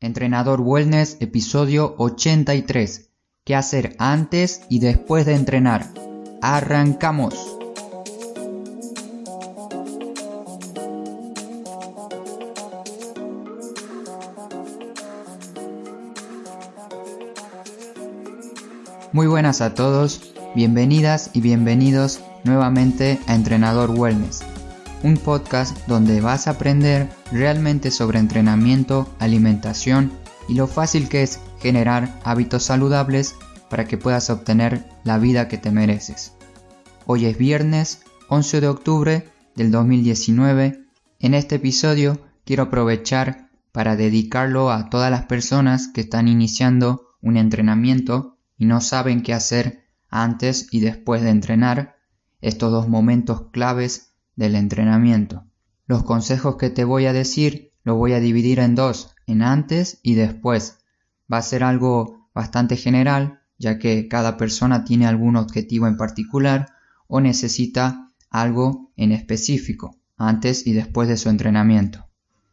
Entrenador Wellness, episodio 83. ¿Qué hacer antes y después de entrenar? ¡Arrancamos! Muy buenas a todos, bienvenidas y bienvenidos nuevamente a Entrenador Wellness, un podcast donde vas a aprender realmente sobre entrenamiento, alimentación y lo fácil que es generar hábitos saludables para que puedas obtener la vida que te mereces. Hoy es viernes 11 de octubre del 2019. En este episodio quiero aprovechar para dedicarlo a todas las personas que están iniciando un entrenamiento y no saben qué hacer antes y después de entrenar, estos dos momentos claves del entrenamiento. Los consejos que te voy a decir los voy a dividir en dos, en antes y después. Va a ser algo bastante general, ya que cada persona tiene algún objetivo en particular o necesita algo en específico, antes y después de su entrenamiento.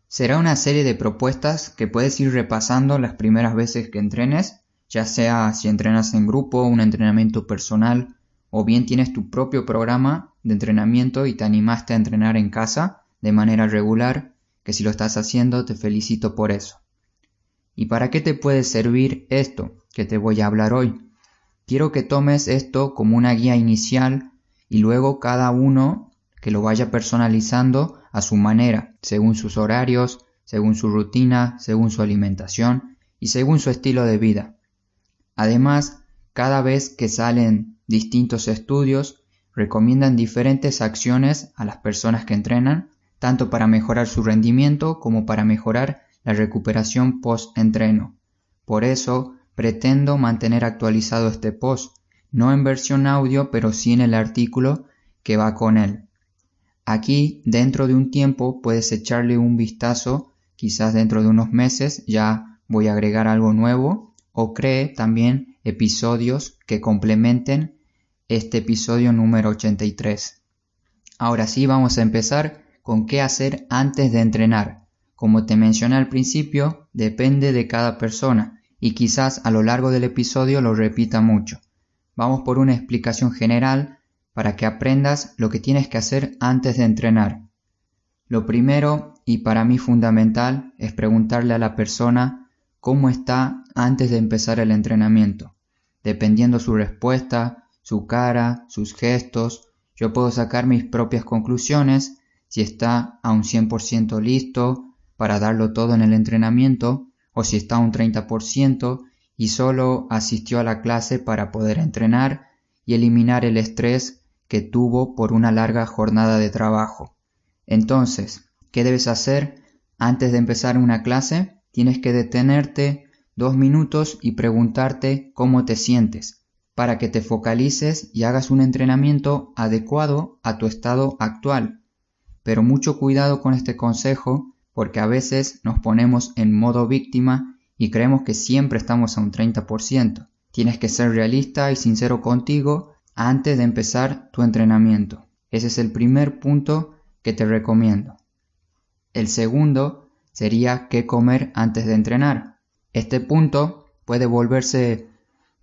Será una serie de propuestas que puedes ir repasando las primeras veces que entrenes ya sea si entrenas en grupo, un entrenamiento personal, o bien tienes tu propio programa de entrenamiento y te animaste a entrenar en casa de manera regular, que si lo estás haciendo te felicito por eso. ¿Y para qué te puede servir esto que te voy a hablar hoy? Quiero que tomes esto como una guía inicial y luego cada uno que lo vaya personalizando a su manera, según sus horarios, según su rutina, según su alimentación y según su estilo de vida. Además, cada vez que salen distintos estudios, recomiendan diferentes acciones a las personas que entrenan, tanto para mejorar su rendimiento como para mejorar la recuperación post-entreno. Por eso, pretendo mantener actualizado este post, no en versión audio, pero sí en el artículo que va con él. Aquí, dentro de un tiempo, puedes echarle un vistazo, quizás dentro de unos meses ya voy a agregar algo nuevo o cree también episodios que complementen este episodio número 83. Ahora sí vamos a empezar con qué hacer antes de entrenar. Como te mencioné al principio, depende de cada persona y quizás a lo largo del episodio lo repita mucho. Vamos por una explicación general para que aprendas lo que tienes que hacer antes de entrenar. Lo primero y para mí fundamental es preguntarle a la persona cómo está antes de empezar el entrenamiento. Dependiendo su respuesta, su cara, sus gestos, yo puedo sacar mis propias conclusiones si está a un 100% listo para darlo todo en el entrenamiento o si está a un 30% y solo asistió a la clase para poder entrenar y eliminar el estrés que tuvo por una larga jornada de trabajo. Entonces, ¿qué debes hacer antes de empezar una clase? tienes que detenerte dos minutos y preguntarte cómo te sientes, para que te focalices y hagas un entrenamiento adecuado a tu estado actual. Pero mucho cuidado con este consejo, porque a veces nos ponemos en modo víctima y creemos que siempre estamos a un 30%. Tienes que ser realista y sincero contigo antes de empezar tu entrenamiento. Ese es el primer punto que te recomiendo. El segundo sería qué comer antes de entrenar. Este punto puede volverse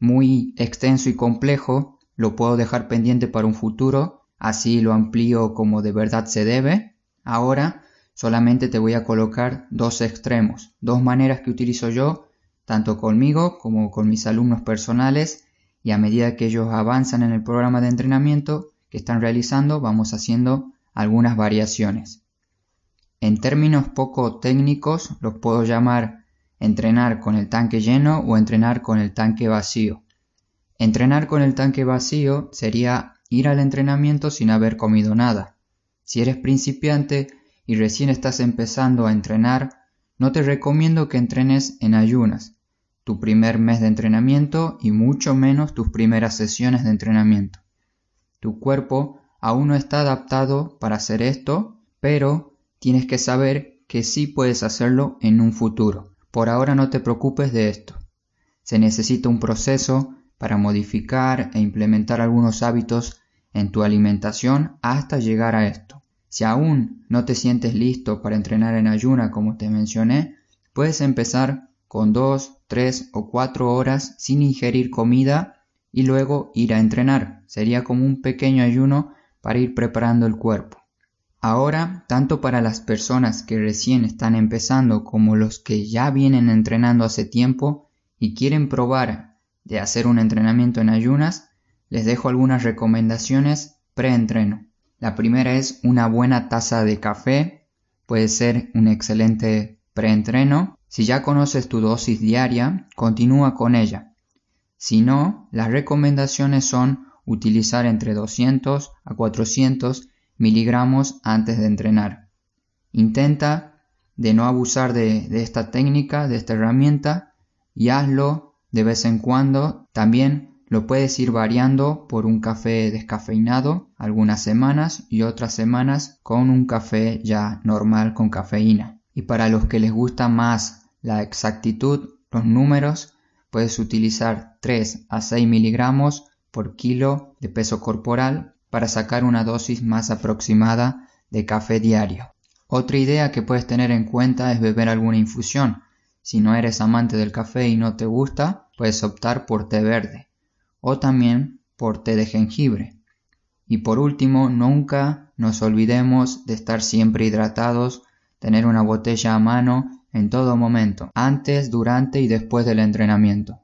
muy extenso y complejo, lo puedo dejar pendiente para un futuro, así lo amplío como de verdad se debe. Ahora solamente te voy a colocar dos extremos, dos maneras que utilizo yo, tanto conmigo como con mis alumnos personales, y a medida que ellos avanzan en el programa de entrenamiento que están realizando, vamos haciendo algunas variaciones. En términos poco técnicos los puedo llamar entrenar con el tanque lleno o entrenar con el tanque vacío. Entrenar con el tanque vacío sería ir al entrenamiento sin haber comido nada. Si eres principiante y recién estás empezando a entrenar, no te recomiendo que entrenes en ayunas, tu primer mes de entrenamiento y mucho menos tus primeras sesiones de entrenamiento. Tu cuerpo aún no está adaptado para hacer esto, pero tienes que saber que sí puedes hacerlo en un futuro. Por ahora no te preocupes de esto. Se necesita un proceso para modificar e implementar algunos hábitos en tu alimentación hasta llegar a esto. Si aún no te sientes listo para entrenar en ayuna como te mencioné, puedes empezar con dos, tres o cuatro horas sin ingerir comida y luego ir a entrenar. Sería como un pequeño ayuno para ir preparando el cuerpo. Ahora, tanto para las personas que recién están empezando como los que ya vienen entrenando hace tiempo y quieren probar de hacer un entrenamiento en ayunas, les dejo algunas recomendaciones pre-entreno. La primera es una buena taza de café, puede ser un excelente preentreno. Si ya conoces tu dosis diaria, continúa con ella. Si no, las recomendaciones son utilizar entre 200 a 400 miligramos antes de entrenar. Intenta de no abusar de, de esta técnica, de esta herramienta, y hazlo de vez en cuando. También lo puedes ir variando por un café descafeinado algunas semanas y otras semanas con un café ya normal con cafeína. Y para los que les gusta más la exactitud, los números, puedes utilizar 3 a 6 miligramos por kilo de peso corporal para sacar una dosis más aproximada de café diario. Otra idea que puedes tener en cuenta es beber alguna infusión. Si no eres amante del café y no te gusta, puedes optar por té verde o también por té de jengibre. Y por último, nunca nos olvidemos de estar siempre hidratados, tener una botella a mano en todo momento, antes, durante y después del entrenamiento.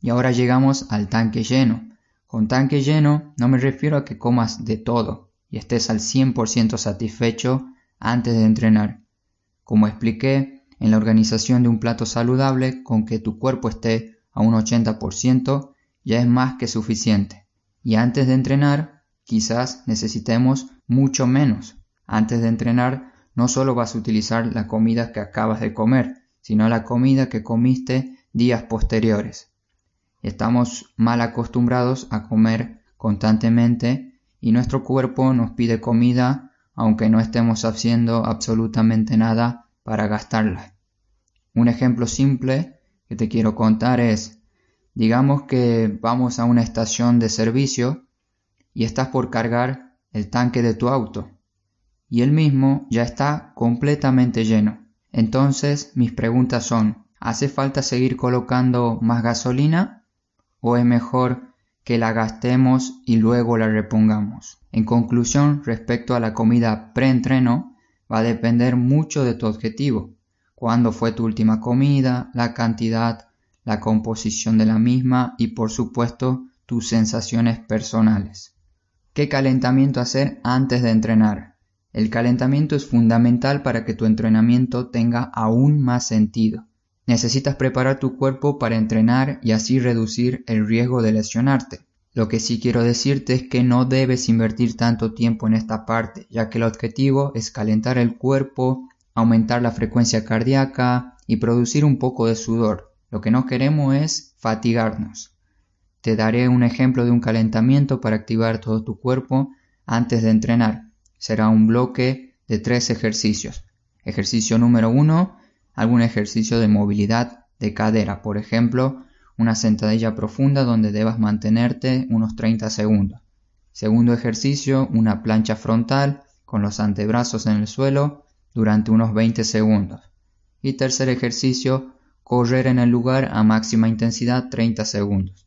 Y ahora llegamos al tanque lleno. Con tanque lleno no me refiero a que comas de todo y estés al 100% satisfecho antes de entrenar. Como expliqué, en la organización de un plato saludable, con que tu cuerpo esté a un 80% ya es más que suficiente. Y antes de entrenar, quizás necesitemos mucho menos. Antes de entrenar, no solo vas a utilizar la comida que acabas de comer, sino la comida que comiste días posteriores. Estamos mal acostumbrados a comer constantemente y nuestro cuerpo nos pide comida aunque no estemos haciendo absolutamente nada para gastarla. Un ejemplo simple que te quiero contar es, digamos que vamos a una estación de servicio y estás por cargar el tanque de tu auto y el mismo ya está completamente lleno. Entonces mis preguntas son, ¿hace falta seguir colocando más gasolina o es mejor que la gastemos y luego la repongamos. En conclusión, respecto a la comida pre-entreno, va a depender mucho de tu objetivo. Cuándo fue tu última comida, la cantidad, la composición de la misma y por supuesto tus sensaciones personales. ¿Qué calentamiento hacer antes de entrenar? El calentamiento es fundamental para que tu entrenamiento tenga aún más sentido. Necesitas preparar tu cuerpo para entrenar y así reducir el riesgo de lesionarte. Lo que sí quiero decirte es que no debes invertir tanto tiempo en esta parte, ya que el objetivo es calentar el cuerpo, aumentar la frecuencia cardíaca y producir un poco de sudor. Lo que no queremos es fatigarnos. Te daré un ejemplo de un calentamiento para activar todo tu cuerpo antes de entrenar. Será un bloque de tres ejercicios. Ejercicio número uno, algún ejercicio de movilidad de cadera, por ejemplo, una sentadilla profunda donde debas mantenerte unos 30 segundos. Segundo ejercicio, una plancha frontal con los antebrazos en el suelo durante unos 20 segundos. Y tercer ejercicio, correr en el lugar a máxima intensidad 30 segundos.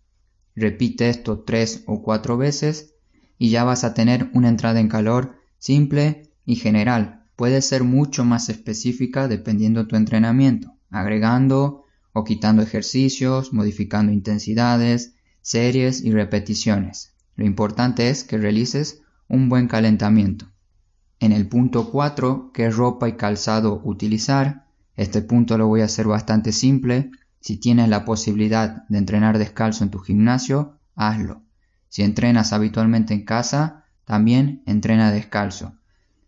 Repite esto 3 o 4 veces y ya vas a tener una entrada en calor simple y general puede ser mucho más específica dependiendo de tu entrenamiento, agregando o quitando ejercicios, modificando intensidades, series y repeticiones. Lo importante es que realices un buen calentamiento. En el punto 4, ¿qué ropa y calzado utilizar? Este punto lo voy a hacer bastante simple. Si tienes la posibilidad de entrenar descalzo en tu gimnasio, hazlo. Si entrenas habitualmente en casa, también entrena descalzo.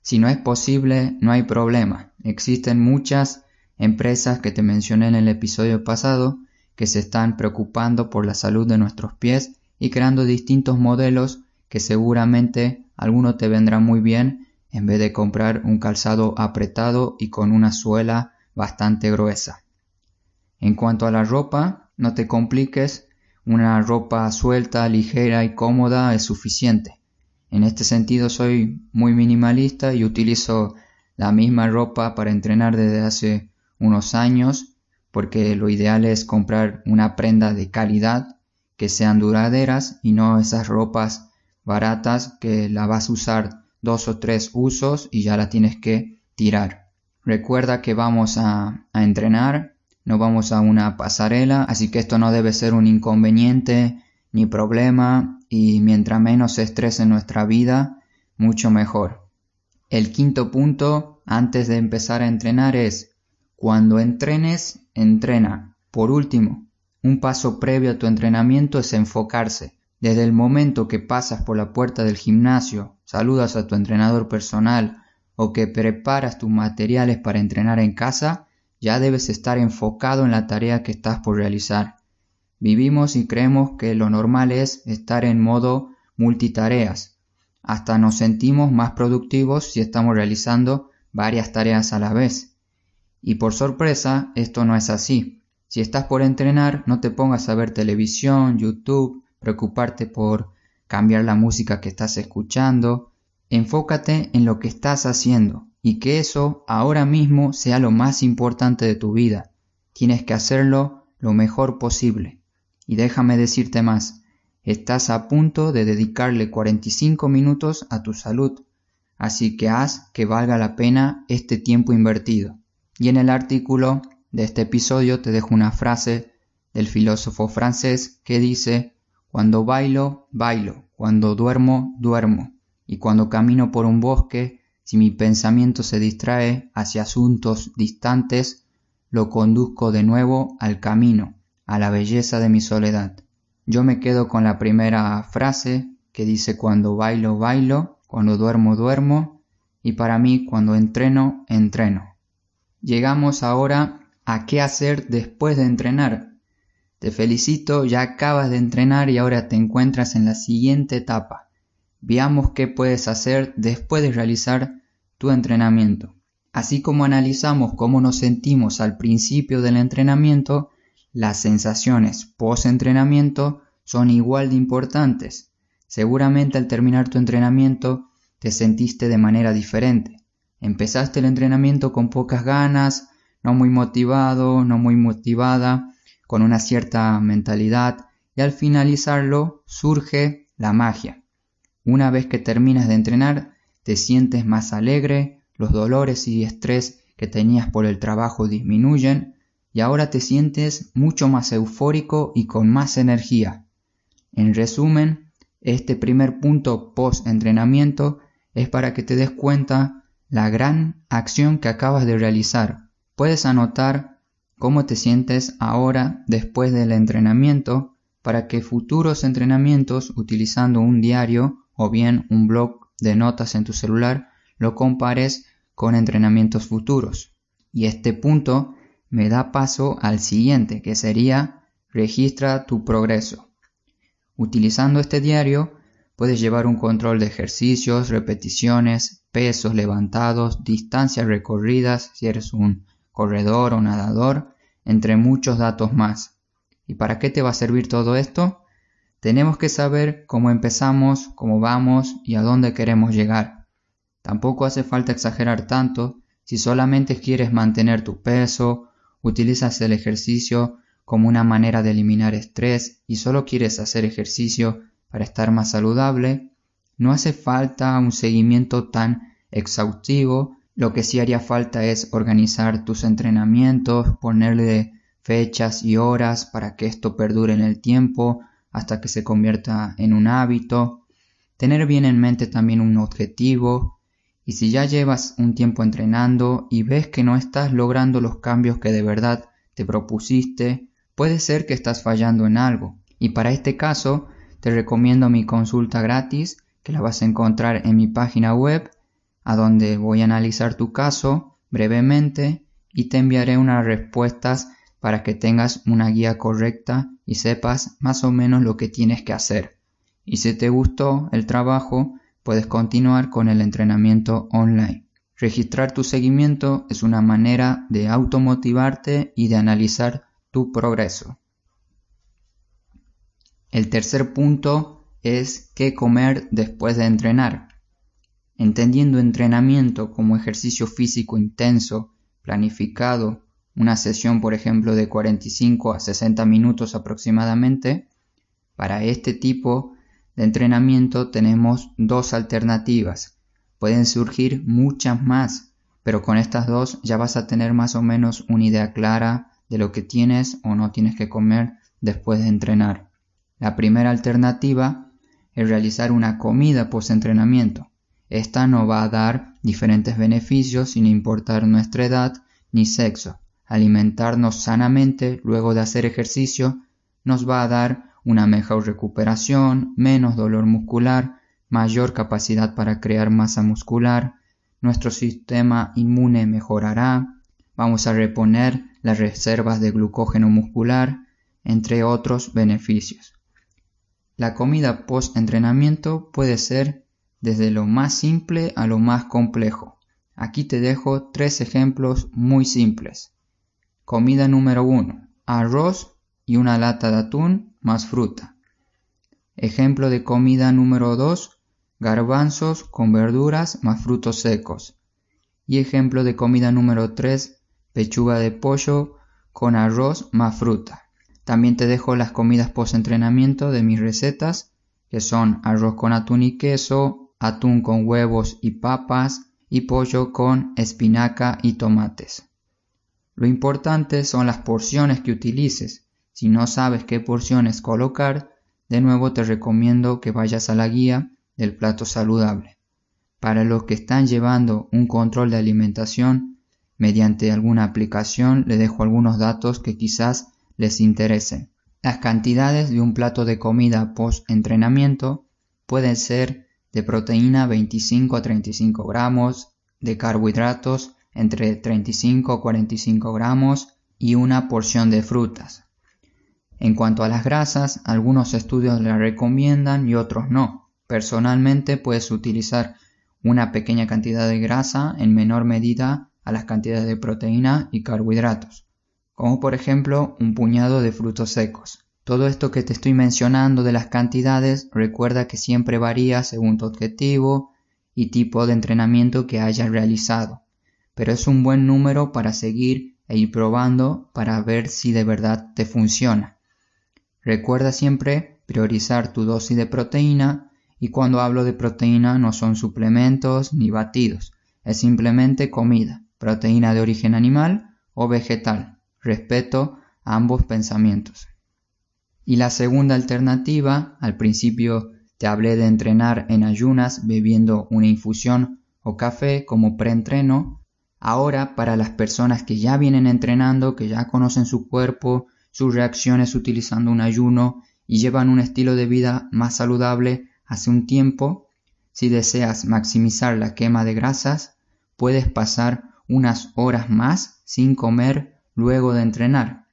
Si no es posible, no hay problema. Existen muchas empresas que te mencioné en el episodio pasado que se están preocupando por la salud de nuestros pies y creando distintos modelos que seguramente alguno te vendrá muy bien en vez de comprar un calzado apretado y con una suela bastante gruesa. En cuanto a la ropa, no te compliques, una ropa suelta, ligera y cómoda es suficiente. En este sentido soy muy minimalista y utilizo la misma ropa para entrenar desde hace unos años, porque lo ideal es comprar una prenda de calidad, que sean duraderas y no esas ropas baratas que la vas a usar dos o tres usos y ya la tienes que tirar. Recuerda que vamos a, a entrenar, no vamos a una pasarela, así que esto no debe ser un inconveniente ni problema y mientras menos estrés en nuestra vida, mucho mejor. El quinto punto antes de empezar a entrenar es cuando entrenes, entrena. Por último, un paso previo a tu entrenamiento es enfocarse. Desde el momento que pasas por la puerta del gimnasio, saludas a tu entrenador personal o que preparas tus materiales para entrenar en casa, ya debes estar enfocado en la tarea que estás por realizar. Vivimos y creemos que lo normal es estar en modo multitareas. Hasta nos sentimos más productivos si estamos realizando varias tareas a la vez. Y por sorpresa, esto no es así. Si estás por entrenar, no te pongas a ver televisión, YouTube, preocuparte por cambiar la música que estás escuchando. Enfócate en lo que estás haciendo y que eso ahora mismo sea lo más importante de tu vida. Tienes que hacerlo lo mejor posible. Y déjame decirte más, estás a punto de dedicarle 45 minutos a tu salud, así que haz que valga la pena este tiempo invertido. Y en el artículo de este episodio te dejo una frase del filósofo francés que dice Cuando bailo, bailo, cuando duermo, duermo, y cuando camino por un bosque, si mi pensamiento se distrae hacia asuntos distantes, lo conduzco de nuevo al camino, a la belleza de mi soledad. Yo me quedo con la primera frase que dice cuando bailo, bailo, cuando duermo, duermo, y para mí cuando entreno, entreno. Llegamos ahora a qué hacer después de entrenar. Te felicito, ya acabas de entrenar y ahora te encuentras en la siguiente etapa. Veamos qué puedes hacer después de realizar tu entrenamiento. Así como analizamos cómo nos sentimos al principio del entrenamiento, las sensaciones post-entrenamiento son igual de importantes. Seguramente al terminar tu entrenamiento te sentiste de manera diferente. Empezaste el entrenamiento con pocas ganas, no muy motivado, no muy motivada, con una cierta mentalidad y al finalizarlo surge la magia. Una vez que terminas de entrenar, te sientes más alegre, los dolores y estrés que tenías por el trabajo disminuyen y ahora te sientes mucho más eufórico y con más energía. En resumen, este primer punto post-entrenamiento es para que te des cuenta la gran acción que acabas de realizar. Puedes anotar cómo te sientes ahora después del entrenamiento para que futuros entrenamientos utilizando un diario o bien un blog de notas en tu celular lo compares con entrenamientos futuros. Y este punto me da paso al siguiente, que sería registra tu progreso. Utilizando este diario, puedes llevar un control de ejercicios, repeticiones, pesos levantados, distancias recorridas, si eres un corredor o nadador, entre muchos datos más. ¿Y para qué te va a servir todo esto? Tenemos que saber cómo empezamos, cómo vamos y a dónde queremos llegar. Tampoco hace falta exagerar tanto si solamente quieres mantener tu peso utilizas el ejercicio como una manera de eliminar estrés y solo quieres hacer ejercicio para estar más saludable, no hace falta un seguimiento tan exhaustivo, lo que sí haría falta es organizar tus entrenamientos, ponerle fechas y horas para que esto perdure en el tiempo hasta que se convierta en un hábito, tener bien en mente también un objetivo, y si ya llevas un tiempo entrenando y ves que no estás logrando los cambios que de verdad te propusiste, puede ser que estás fallando en algo. Y para este caso, te recomiendo mi consulta gratis, que la vas a encontrar en mi página web, a donde voy a analizar tu caso brevemente y te enviaré unas respuestas para que tengas una guía correcta y sepas más o menos lo que tienes que hacer. Y si te gustó el trabajo, puedes continuar con el entrenamiento online. Registrar tu seguimiento es una manera de automotivarte y de analizar tu progreso. El tercer punto es qué comer después de entrenar. Entendiendo entrenamiento como ejercicio físico intenso, planificado, una sesión, por ejemplo, de 45 a 60 minutos aproximadamente, para este tipo de entrenamiento tenemos dos alternativas. Pueden surgir muchas más, pero con estas dos ya vas a tener más o menos una idea clara de lo que tienes o no tienes que comer después de entrenar. La primera alternativa es realizar una comida post-entrenamiento. Esta nos va a dar diferentes beneficios sin importar nuestra edad ni sexo. Alimentarnos sanamente luego de hacer ejercicio nos va a dar una mejor recuperación, menos dolor muscular, mayor capacidad para crear masa muscular, nuestro sistema inmune mejorará, vamos a reponer las reservas de glucógeno muscular, entre otros beneficios. La comida post-entrenamiento puede ser desde lo más simple a lo más complejo. Aquí te dejo tres ejemplos muy simples. Comida número 1. Arroz y una lata de atún más fruta. Ejemplo de comida número 2, garbanzos con verduras más frutos secos. Y ejemplo de comida número 3, pechuga de pollo con arroz más fruta. También te dejo las comidas post entrenamiento de mis recetas, que son arroz con atún y queso, atún con huevos y papas y pollo con espinaca y tomates. Lo importante son las porciones que utilices, si no sabes qué porciones colocar, de nuevo te recomiendo que vayas a la guía del plato saludable. Para los que están llevando un control de alimentación mediante alguna aplicación, le dejo algunos datos que quizás les interesen. Las cantidades de un plato de comida post entrenamiento pueden ser de proteína 25 a 35 gramos, de carbohidratos entre 35 a 45 gramos y una porción de frutas. En cuanto a las grasas, algunos estudios la recomiendan y otros no. Personalmente puedes utilizar una pequeña cantidad de grasa en menor medida a las cantidades de proteína y carbohidratos, como por ejemplo un puñado de frutos secos. Todo esto que te estoy mencionando de las cantidades recuerda que siempre varía según tu objetivo y tipo de entrenamiento que hayas realizado, pero es un buen número para seguir e ir probando para ver si de verdad te funciona. Recuerda siempre priorizar tu dosis de proteína y cuando hablo de proteína no son suplementos ni batidos, es simplemente comida, proteína de origen animal o vegetal. Respeto ambos pensamientos. Y la segunda alternativa, al principio te hablé de entrenar en ayunas bebiendo una infusión o café como preentreno. Ahora, para las personas que ya vienen entrenando, que ya conocen su cuerpo, sus reacciones utilizando un ayuno y llevan un estilo de vida más saludable hace un tiempo, si deseas maximizar la quema de grasas, puedes pasar unas horas más sin comer luego de entrenar.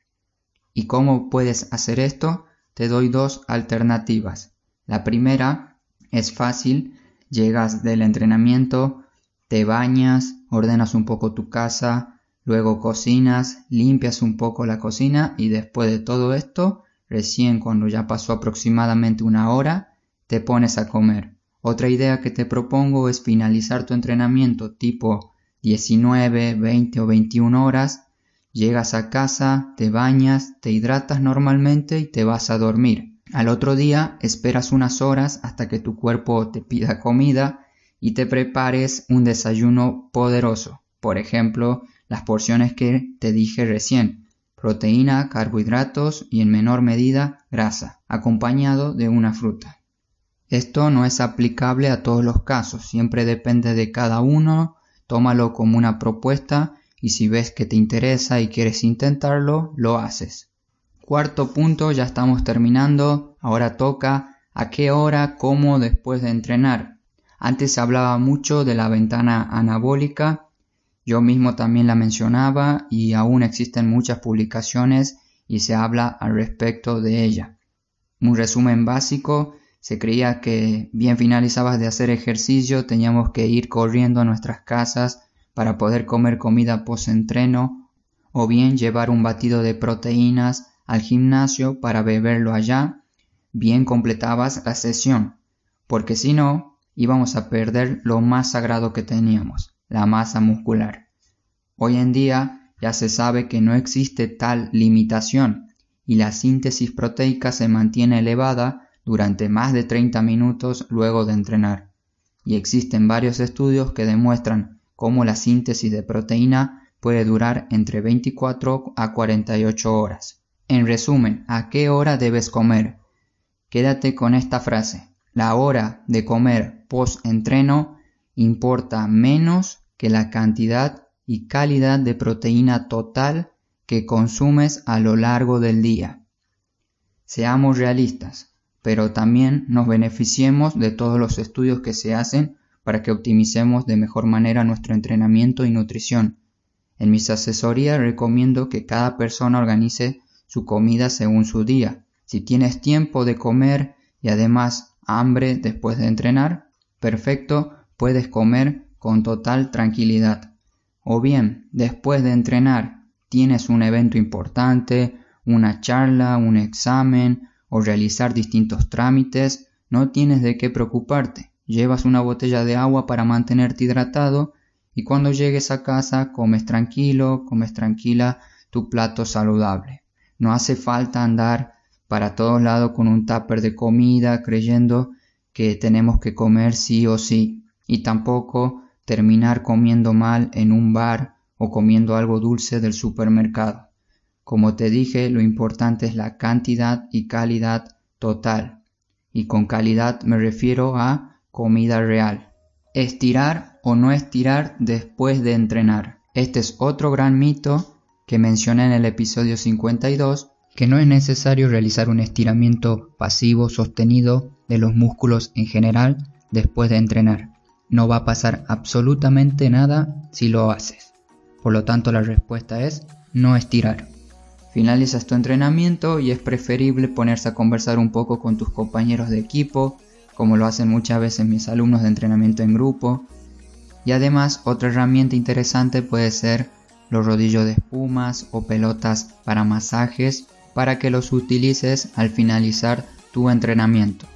¿Y cómo puedes hacer esto? Te doy dos alternativas. La primera es fácil, llegas del entrenamiento, te bañas, ordenas un poco tu casa, Luego cocinas, limpias un poco la cocina y después de todo esto, recién cuando ya pasó aproximadamente una hora, te pones a comer. Otra idea que te propongo es finalizar tu entrenamiento tipo 19, 20 o 21 horas, llegas a casa, te bañas, te hidratas normalmente y te vas a dormir. Al otro día esperas unas horas hasta que tu cuerpo te pida comida y te prepares un desayuno poderoso. Por ejemplo, las porciones que te dije recién, proteína, carbohidratos y en menor medida grasa, acompañado de una fruta. Esto no es aplicable a todos los casos, siempre depende de cada uno, tómalo como una propuesta y si ves que te interesa y quieres intentarlo, lo haces. Cuarto punto, ya estamos terminando, ahora toca a qué hora, cómo después de entrenar. Antes se hablaba mucho de la ventana anabólica yo mismo también la mencionaba y aún existen muchas publicaciones y se habla al respecto de ella. Un resumen básico, se creía que bien finalizabas de hacer ejercicio teníamos que ir corriendo a nuestras casas para poder comer comida post-entreno o bien llevar un batido de proteínas al gimnasio para beberlo allá, bien completabas la sesión, porque si no íbamos a perder lo más sagrado que teníamos, la masa muscular. Hoy en día ya se sabe que no existe tal limitación y la síntesis proteica se mantiene elevada durante más de 30 minutos luego de entrenar. Y existen varios estudios que demuestran cómo la síntesis de proteína puede durar entre 24 a 48 horas. En resumen, ¿a qué hora debes comer? Quédate con esta frase. La hora de comer post-entreno importa menos que la cantidad y calidad de proteína total que consumes a lo largo del día. Seamos realistas, pero también nos beneficiemos de todos los estudios que se hacen para que optimicemos de mejor manera nuestro entrenamiento y nutrición. En mis asesorías recomiendo que cada persona organice su comida según su día. Si tienes tiempo de comer y además hambre después de entrenar, perfecto, puedes comer con total tranquilidad. O bien, después de entrenar, tienes un evento importante, una charla, un examen o realizar distintos trámites, no tienes de qué preocuparte. Llevas una botella de agua para mantenerte hidratado y cuando llegues a casa comes tranquilo, comes tranquila tu plato saludable. No hace falta andar para todos lados con un tupper de comida creyendo que tenemos que comer sí o sí y tampoco terminar comiendo mal en un bar o comiendo algo dulce del supermercado. Como te dije, lo importante es la cantidad y calidad total. Y con calidad me refiero a comida real. Estirar o no estirar después de entrenar. Este es otro gran mito que mencioné en el episodio 52, que no es necesario realizar un estiramiento pasivo sostenido de los músculos en general después de entrenar. No va a pasar absolutamente nada si lo haces. Por lo tanto, la respuesta es no estirar. Finalizas tu entrenamiento y es preferible ponerse a conversar un poco con tus compañeros de equipo, como lo hacen muchas veces mis alumnos de entrenamiento en grupo. Y además, otra herramienta interesante puede ser los rodillos de espumas o pelotas para masajes para que los utilices al finalizar tu entrenamiento.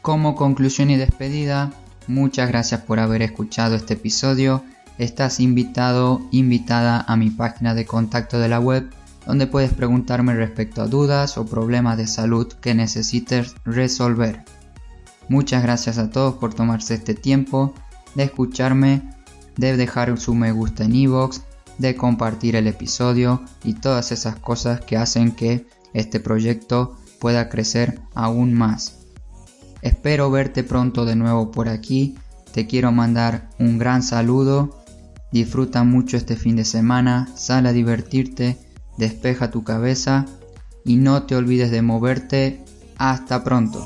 Como conclusión y despedida, muchas gracias por haber escuchado este episodio estás invitado, invitada a mi página de contacto de la web donde puedes preguntarme respecto a dudas o problemas de salud que necesites resolver. Muchas gracias a todos por tomarse este tiempo de escucharme, de dejar su me gusta en iVoox, de compartir el episodio y todas esas cosas que hacen que este proyecto pueda crecer aún más. Espero verte pronto de nuevo por aquí. Te quiero mandar un gran saludo Disfruta mucho este fin de semana, sal a divertirte, despeja tu cabeza y no te olvides de moverte. Hasta pronto.